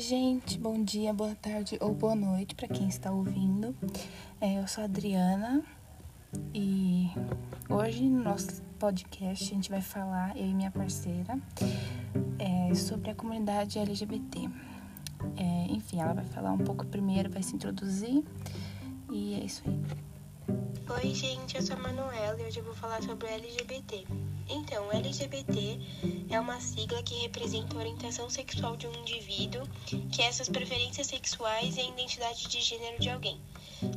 Oi, gente, bom dia, boa tarde ou boa noite para quem está ouvindo. É, eu sou a Adriana e hoje no nosso podcast a gente vai falar, eu e minha parceira, é, sobre a comunidade LGBT. É, enfim, ela vai falar um pouco primeiro, vai se introduzir e é isso aí. Oi, gente, eu sou a Manuela e hoje eu vou falar sobre o LGBT. Então, LGBT é uma sigla que representa a orientação sexual de um indivíduo, que é essas preferências sexuais e a identidade de gênero de alguém.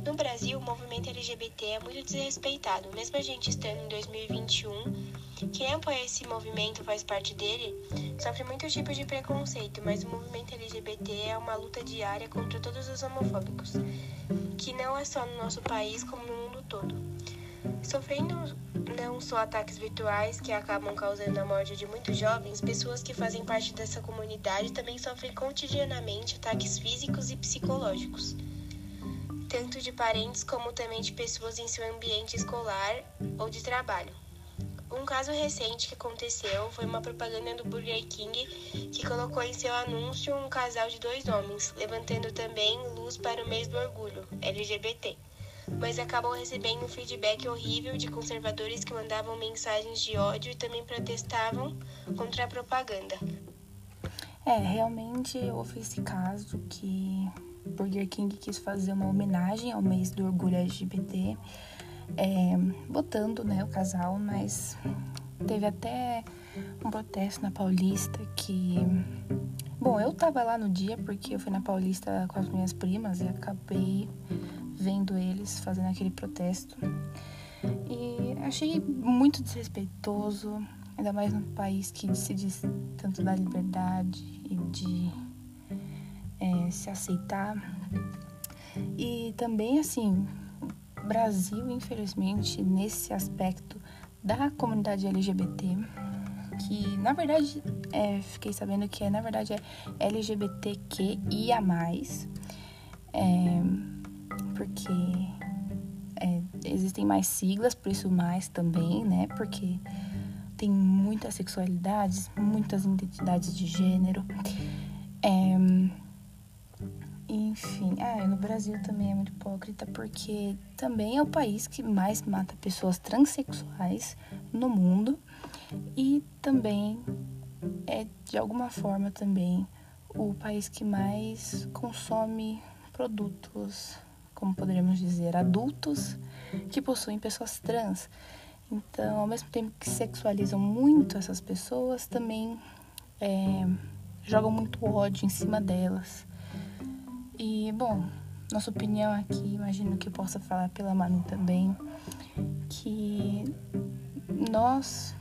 No Brasil, o movimento LGBT é muito desrespeitado, mesmo a gente estando em 2021. Quem apoia esse movimento faz parte dele, sofre muitos tipos de preconceito, mas o movimento LGBT é uma luta diária contra todos os homofóbicos, que não é só no nosso país, como no mundo todo. Sofrendo não só ataques virtuais que acabam causando a morte de muitos jovens, pessoas que fazem parte dessa comunidade também sofrem cotidianamente ataques físicos e psicológicos, tanto de parentes como também de pessoas em seu ambiente escolar ou de trabalho. Um caso recente que aconteceu foi uma propaganda do Burger King que colocou em seu anúncio um casal de dois homens, levantando também luz para o mês do orgulho LGBT mas acabou recebendo um feedback horrível de conservadores que mandavam mensagens de ódio e também protestavam contra a propaganda. É, realmente houve esse caso que Burger King quis fazer uma homenagem ao mês do orgulho LGBT, é, botando né, o casal, mas teve até um protesto na Paulista que. Bom, eu tava lá no dia porque eu fui na Paulista com as minhas primas e acabei vendo eles fazendo aquele protesto. E achei muito desrespeitoso, ainda mais num país que se diz tanto da liberdade e de é, se aceitar. E também, assim, Brasil, infelizmente, nesse aspecto da comunidade LGBT, que na verdade é, fiquei sabendo que é, na verdade é LGBTQIA. É, porque é, existem mais siglas, por isso mais também, né? Porque tem muitas sexualidades, muitas identidades de gênero. É, enfim, ah, no Brasil também é muito hipócrita porque também é o país que mais mata pessoas transexuais no mundo e também é de alguma forma também o país que mais consome produtos como poderíamos dizer, adultos que possuem pessoas trans. Então, ao mesmo tempo que sexualizam muito essas pessoas, também é, jogam muito ódio em cima delas. E, bom, nossa opinião aqui, imagino que eu possa falar pela Manu também, que nós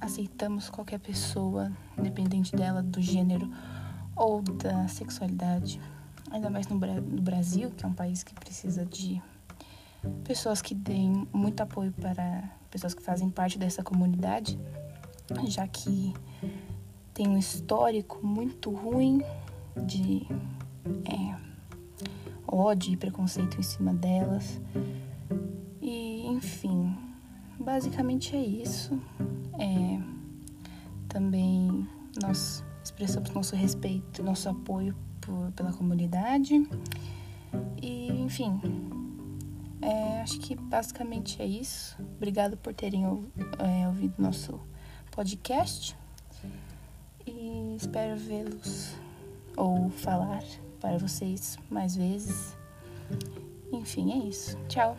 aceitamos qualquer pessoa, independente dela, do gênero ou da sexualidade. Ainda mais no, Brasil, que é um país que precisa de pessoas que deem muito apoio para pessoas que fazem parte dessa comunidade, já que tem um histórico muito ruim de é, ódio e preconceito em cima delas. E, enfim, basicamente é isso. É, também nós expressamos nosso respeito, nosso apoio por, pela comunidade. E, enfim, é, acho que basicamente é isso. Obrigado por terem é, ouvido nosso podcast. E espero vê-los ou falar para vocês mais vezes. Enfim, é isso. Tchau!